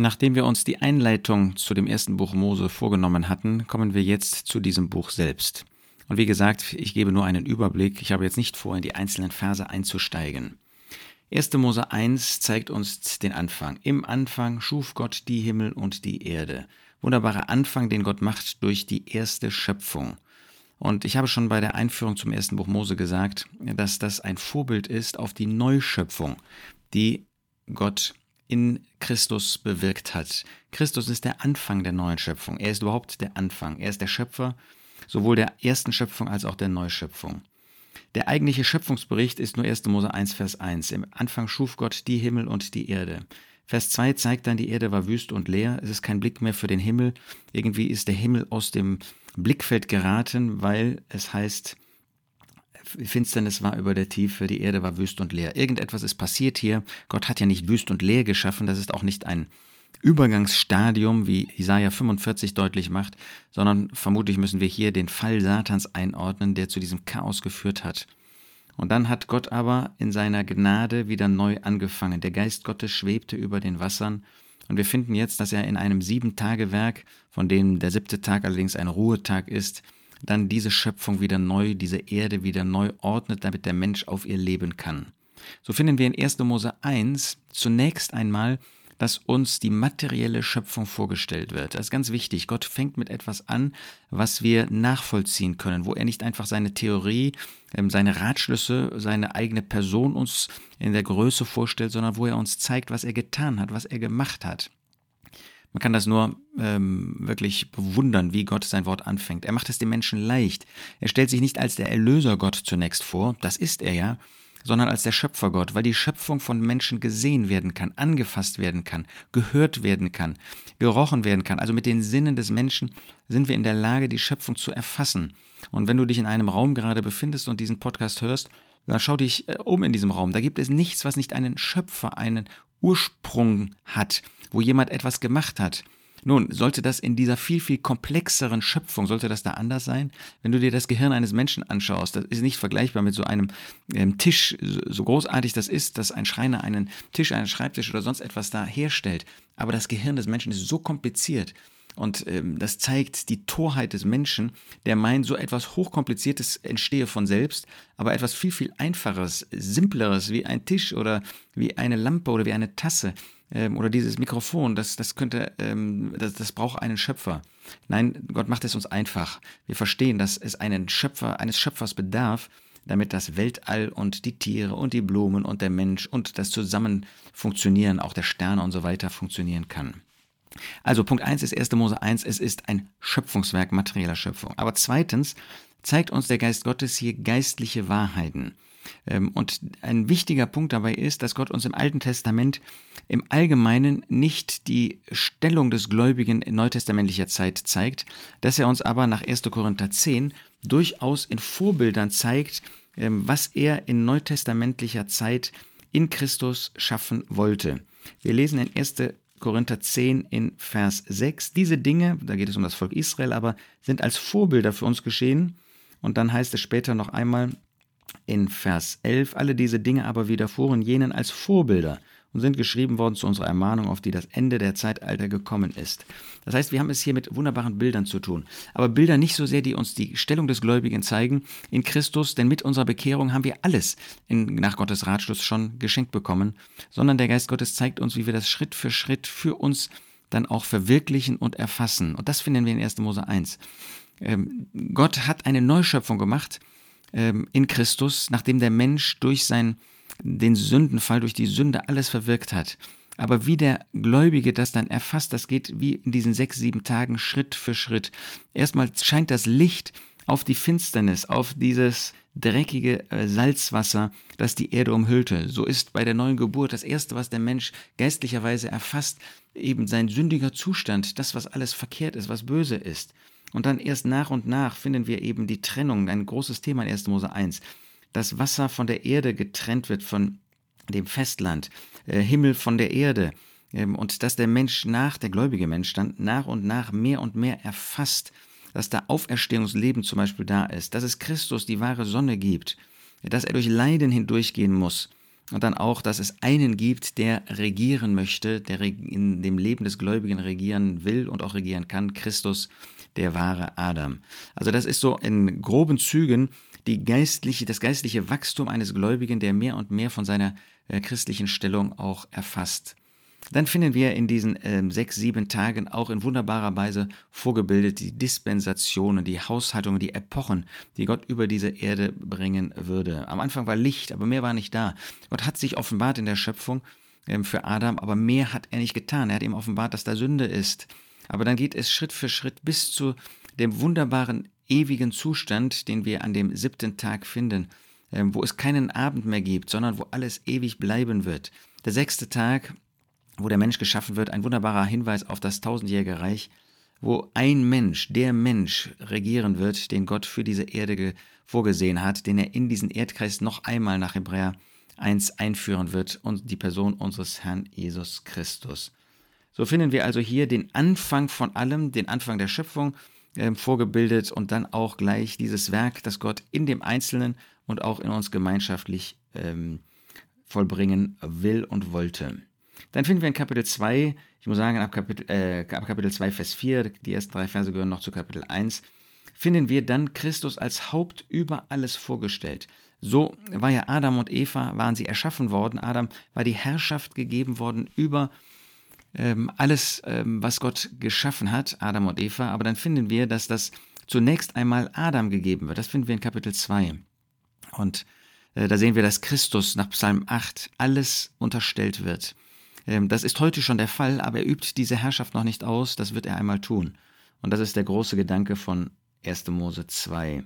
Nachdem wir uns die Einleitung zu dem ersten Buch Mose vorgenommen hatten, kommen wir jetzt zu diesem Buch selbst. Und wie gesagt, ich gebe nur einen Überblick, ich habe jetzt nicht vor, in die einzelnen Verse einzusteigen. 1. Mose 1 zeigt uns den Anfang. Im Anfang schuf Gott die Himmel und die Erde. Wunderbarer Anfang, den Gott macht durch die erste Schöpfung. Und ich habe schon bei der Einführung zum ersten Buch Mose gesagt, dass das ein Vorbild ist auf die Neuschöpfung, die Gott in Christus bewirkt hat. Christus ist der Anfang der neuen Schöpfung. Er ist überhaupt der Anfang. Er ist der Schöpfer sowohl der ersten Schöpfung als auch der Neuschöpfung. Der eigentliche Schöpfungsbericht ist nur 1. Mose 1, Vers 1. Im Anfang schuf Gott die Himmel und die Erde. Vers 2 zeigt dann, die Erde war wüst und leer. Es ist kein Blick mehr für den Himmel. Irgendwie ist der Himmel aus dem Blickfeld geraten, weil es heißt, Finsternis war über der Tiefe, die Erde war wüst und leer. Irgendetwas ist passiert hier. Gott hat ja nicht wüst und leer geschaffen, das ist auch nicht ein Übergangsstadium, wie Isaiah 45 deutlich macht, sondern vermutlich müssen wir hier den Fall Satans einordnen, der zu diesem Chaos geführt hat. Und dann hat Gott aber in seiner Gnade wieder neu angefangen. Der Geist Gottes schwebte über den Wassern. Und wir finden jetzt, dass er in einem Sieben-Tage-Werk, von dem der siebte Tag allerdings ein Ruhetag ist, dann diese Schöpfung wieder neu, diese Erde wieder neu ordnet, damit der Mensch auf ihr leben kann. So finden wir in 1. Mose 1 zunächst einmal, dass uns die materielle Schöpfung vorgestellt wird. Das ist ganz wichtig. Gott fängt mit etwas an, was wir nachvollziehen können, wo er nicht einfach seine Theorie, ähm, seine Ratschlüsse, seine eigene Person uns in der Größe vorstellt, sondern wo er uns zeigt, was er getan hat, was er gemacht hat. Man kann das nur ähm, wirklich bewundern, wie Gott sein Wort anfängt. Er macht es dem Menschen leicht. Er stellt sich nicht als der Erlöser Gott zunächst vor, das ist er ja, sondern als der Schöpfergott, weil die Schöpfung von Menschen gesehen werden kann, angefasst werden kann, gehört werden kann, gerochen werden kann. Also mit den Sinnen des Menschen sind wir in der Lage, die Schöpfung zu erfassen. Und wenn du dich in einem Raum gerade befindest und diesen Podcast hörst, dann schau dich äh, um in diesem Raum. Da gibt es nichts, was nicht einen Schöpfer, einen Ursprung hat, wo jemand etwas gemacht hat. Nun, sollte das in dieser viel, viel komplexeren Schöpfung, sollte das da anders sein? Wenn du dir das Gehirn eines Menschen anschaust, das ist nicht vergleichbar mit so einem ähm, Tisch, so großartig das ist, dass ein Schreiner einen Tisch, einen Schreibtisch oder sonst etwas da herstellt. Aber das Gehirn des Menschen ist so kompliziert, und ähm, das zeigt die Torheit des Menschen, der meint, so etwas Hochkompliziertes entstehe von selbst, aber etwas viel, viel Einfaches, Simpleres wie ein Tisch oder wie eine Lampe oder wie eine Tasse ähm, oder dieses Mikrofon, das, das könnte, ähm, das, das braucht einen Schöpfer. Nein, Gott macht es uns einfach. Wir verstehen, dass es einen Schöpfer, eines Schöpfers bedarf, damit das Weltall und die Tiere und die Blumen und der Mensch und das Zusammenfunktionieren auch der Sterne und so weiter funktionieren kann. Also Punkt 1 ist 1. Mose 1, es ist ein Schöpfungswerk materieller Schöpfung. Aber zweitens zeigt uns der Geist Gottes hier geistliche Wahrheiten. Ähm, und ein wichtiger Punkt dabei ist, dass Gott uns im Alten Testament im Allgemeinen nicht die Stellung des Gläubigen in neutestamentlicher Zeit zeigt, dass er uns aber nach 1. Korinther 10 durchaus in Vorbildern zeigt, ähm, was er in neutestamentlicher Zeit in Christus schaffen wollte. Wir lesen in 1. Korinther 10 in Vers 6. Diese Dinge, da geht es um das Volk Israel, aber sind als Vorbilder für uns geschehen. Und dann heißt es später noch einmal in Vers 11, alle diese Dinge aber widerfuhren jenen als Vorbilder, und sind geschrieben worden zu unserer Ermahnung, auf die das Ende der Zeitalter gekommen ist. Das heißt, wir haben es hier mit wunderbaren Bildern zu tun. Aber Bilder nicht so sehr, die uns die Stellung des Gläubigen zeigen in Christus, denn mit unserer Bekehrung haben wir alles in, nach Gottes Ratschluss schon geschenkt bekommen, sondern der Geist Gottes zeigt uns, wie wir das Schritt für Schritt für uns dann auch verwirklichen und erfassen. Und das finden wir in 1. Mose 1. Ähm, Gott hat eine Neuschöpfung gemacht ähm, in Christus, nachdem der Mensch durch sein den Sündenfall durch die Sünde alles verwirkt hat. Aber wie der Gläubige das dann erfasst, das geht wie in diesen sechs, sieben Tagen Schritt für Schritt. Erstmal scheint das Licht auf die Finsternis, auf dieses dreckige äh, Salzwasser, das die Erde umhüllte. So ist bei der neuen Geburt das Erste, was der Mensch geistlicherweise erfasst, eben sein sündiger Zustand, das, was alles verkehrt ist, was böse ist. Und dann erst nach und nach finden wir eben die Trennung, ein großes Thema in 1. Mose 1 dass Wasser von der Erde getrennt wird von dem Festland, äh, Himmel von der Erde, ähm, und dass der Mensch nach, der gläubige Mensch dann nach und nach mehr und mehr erfasst, dass da Auferstehungsleben zum Beispiel da ist, dass es Christus die wahre Sonne gibt, dass er durch Leiden hindurchgehen muss, und dann auch, dass es einen gibt, der regieren möchte, der in dem Leben des Gläubigen regieren will und auch regieren kann, Christus, der wahre Adam. Also das ist so in groben Zügen die geistliche, das geistliche Wachstum eines Gläubigen, der mehr und mehr von seiner äh, christlichen Stellung auch erfasst. Dann finden wir in diesen äh, sechs, sieben Tagen auch in wunderbarer Weise vorgebildet die Dispensationen, die Haushaltungen, die Epochen, die Gott über diese Erde bringen würde. Am Anfang war Licht, aber mehr war nicht da. Gott hat sich offenbart in der Schöpfung äh, für Adam, aber mehr hat er nicht getan. Er hat ihm offenbart, dass da Sünde ist. Aber dann geht es Schritt für Schritt bis zu dem wunderbaren ewigen Zustand, den wir an dem siebten Tag finden, äh, wo es keinen Abend mehr gibt, sondern wo alles ewig bleiben wird. Der sechste Tag wo der Mensch geschaffen wird, ein wunderbarer Hinweis auf das tausendjährige Reich, wo ein Mensch, der Mensch regieren wird, den Gott für diese Erde vorgesehen hat, den er in diesen Erdkreis noch einmal nach Hebräer 1 einführen wird und die Person unseres Herrn Jesus Christus. So finden wir also hier den Anfang von allem, den Anfang der Schöpfung äh, vorgebildet und dann auch gleich dieses Werk, das Gott in dem Einzelnen und auch in uns gemeinschaftlich ähm, vollbringen will und wollte. Dann finden wir in Kapitel 2, ich muss sagen, ab Kapitel, äh, ab Kapitel 2, Vers 4, die ersten drei Verse gehören noch zu Kapitel 1, finden wir dann Christus als Haupt über alles vorgestellt. So war ja Adam und Eva, waren sie erschaffen worden. Adam war die Herrschaft gegeben worden über ähm, alles, ähm, was Gott geschaffen hat, Adam und Eva. Aber dann finden wir, dass das zunächst einmal Adam gegeben wird. Das finden wir in Kapitel 2. Und äh, da sehen wir, dass Christus nach Psalm 8 alles unterstellt wird. Ähm, das ist heute schon der Fall, aber er übt diese Herrschaft noch nicht aus, das wird er einmal tun. Und das ist der große Gedanke von 1. Mose 2.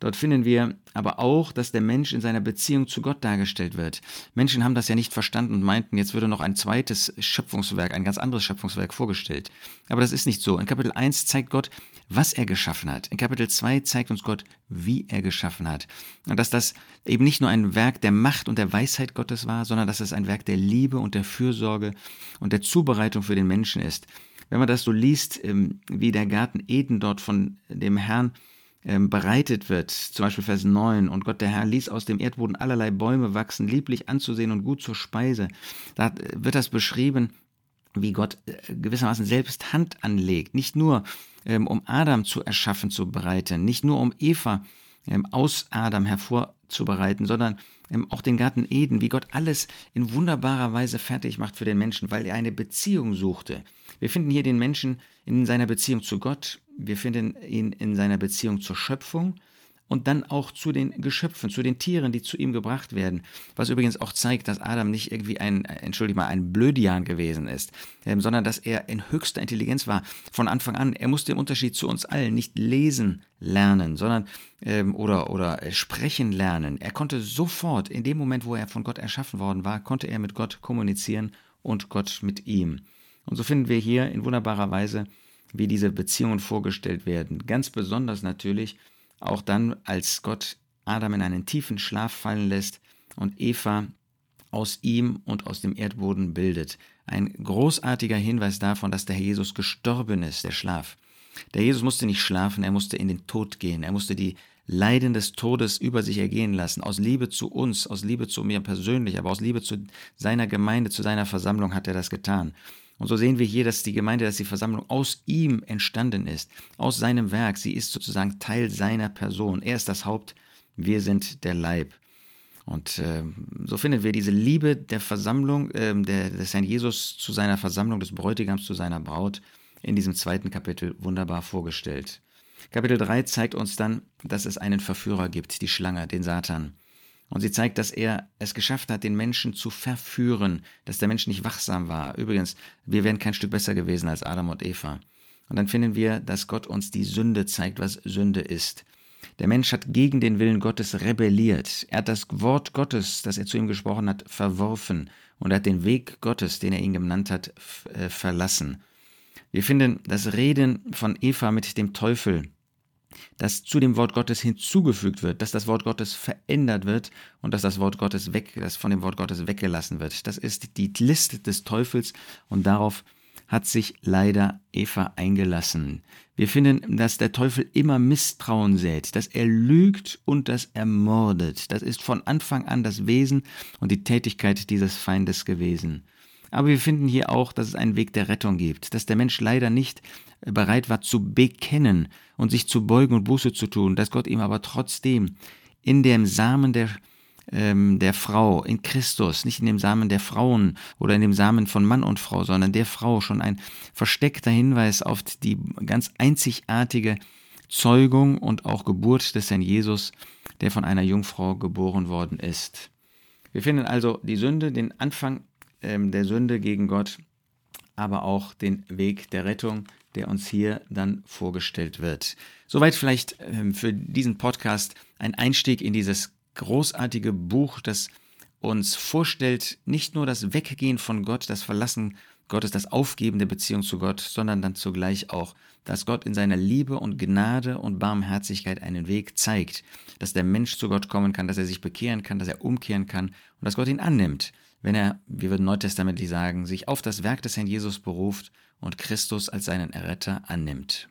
Dort finden wir aber auch, dass der Mensch in seiner Beziehung zu Gott dargestellt wird. Menschen haben das ja nicht verstanden und meinten, jetzt würde noch ein zweites Schöpfungswerk, ein ganz anderes Schöpfungswerk vorgestellt. Aber das ist nicht so. In Kapitel 1 zeigt Gott, was er geschaffen hat. In Kapitel 2 zeigt uns Gott, wie er geschaffen hat. Und dass das eben nicht nur ein Werk der Macht und der Weisheit Gottes war, sondern dass es ein Werk der Liebe und der Fürsorge und der Zubereitung für den Menschen ist. Wenn man das so liest, ähm, wie der Garten Eden dort von dem Herrn bereitet wird, zum Beispiel Vers 9, und Gott der Herr ließ aus dem Erdboden allerlei Bäume wachsen, lieblich anzusehen und gut zur Speise. Da wird das beschrieben, wie Gott äh, gewissermaßen selbst Hand anlegt, nicht nur ähm, um Adam zu erschaffen, zu bereiten, nicht nur um Eva ähm, aus Adam hervorzubereiten, sondern ähm, auch den Garten Eden, wie Gott alles in wunderbarer Weise fertig macht für den Menschen, weil er eine Beziehung suchte. Wir finden hier den Menschen in seiner Beziehung zu Gott, wir finden ihn in seiner Beziehung zur Schöpfung, und dann auch zu den Geschöpfen, zu den Tieren, die zu ihm gebracht werden. Was übrigens auch zeigt, dass Adam nicht irgendwie ein, entschuldige mal, ein Blödian gewesen ist, ähm, sondern dass er in höchster Intelligenz war von Anfang an. Er musste im Unterschied zu uns allen nicht lesen lernen, sondern ähm, oder, oder sprechen lernen. Er konnte sofort, in dem Moment, wo er von Gott erschaffen worden war, konnte er mit Gott kommunizieren und Gott mit ihm. Und so finden wir hier in wunderbarer Weise, wie diese Beziehungen vorgestellt werden. Ganz besonders natürlich, auch dann, als Gott Adam in einen tiefen Schlaf fallen lässt und Eva aus ihm und aus dem Erdboden bildet. Ein großartiger Hinweis davon, dass der Herr Jesus gestorben ist, der Schlaf. Der Jesus musste nicht schlafen, er musste in den Tod gehen, er musste die Leiden des Todes über sich ergehen lassen. Aus Liebe zu uns, aus Liebe zu mir persönlich, aber aus Liebe zu seiner Gemeinde, zu seiner Versammlung hat er das getan. Und so sehen wir hier, dass die Gemeinde, dass die Versammlung aus ihm entstanden ist, aus seinem Werk. Sie ist sozusagen Teil seiner Person. Er ist das Haupt, wir sind der Leib. Und äh, so finden wir diese Liebe der Versammlung, äh, des Herrn Jesus zu seiner Versammlung, des Bräutigams zu seiner Braut, in diesem zweiten Kapitel wunderbar vorgestellt. Kapitel 3 zeigt uns dann, dass es einen Verführer gibt, die Schlange, den Satan. Und sie zeigt, dass er es geschafft hat, den Menschen zu verführen, dass der Mensch nicht wachsam war. Übrigens, wir wären kein Stück besser gewesen als Adam und Eva. Und dann finden wir, dass Gott uns die Sünde zeigt, was Sünde ist. Der Mensch hat gegen den Willen Gottes rebelliert. Er hat das Wort Gottes, das er zu ihm gesprochen hat, verworfen und er hat den Weg Gottes, den er ihn genannt hat, äh, verlassen. Wir finden das Reden von Eva mit dem Teufel dass zu dem Wort Gottes hinzugefügt wird, dass das Wort Gottes verändert wird und dass das Wort Gottes weg, dass von dem Wort Gottes weggelassen wird. Das ist die Liste des Teufels und darauf hat sich leider Eva eingelassen. Wir finden, dass der Teufel immer Misstrauen sät, dass er lügt und dass er mordet. Das ist von Anfang an das Wesen und die Tätigkeit dieses Feindes gewesen. Aber wir finden hier auch, dass es einen Weg der Rettung gibt, dass der Mensch leider nicht bereit war zu bekennen und sich zu beugen und Buße zu tun, dass Gott ihm aber trotzdem in dem Samen der ähm, der Frau, in Christus, nicht in dem Samen der Frauen oder in dem Samen von Mann und Frau, sondern der Frau schon ein versteckter Hinweis auf die ganz einzigartige Zeugung und auch Geburt des Herrn Jesus, der von einer Jungfrau geboren worden ist. Wir finden also die Sünde, den Anfang der Sünde gegen Gott, aber auch den Weg der Rettung, der uns hier dann vorgestellt wird. Soweit vielleicht ähm, für diesen Podcast ein Einstieg in dieses großartige Buch, das uns vorstellt, nicht nur das Weggehen von Gott, das Verlassen Gottes, das Aufgeben der Beziehung zu Gott, sondern dann zugleich auch, dass Gott in seiner Liebe und Gnade und Barmherzigkeit einen Weg zeigt, dass der Mensch zu Gott kommen kann, dass er sich bekehren kann, dass er umkehren kann und dass Gott ihn annimmt, wenn er, wie wir neutestamentlich sagen, sich auf das Werk des Herrn Jesus beruft und Christus als seinen Erretter annimmt.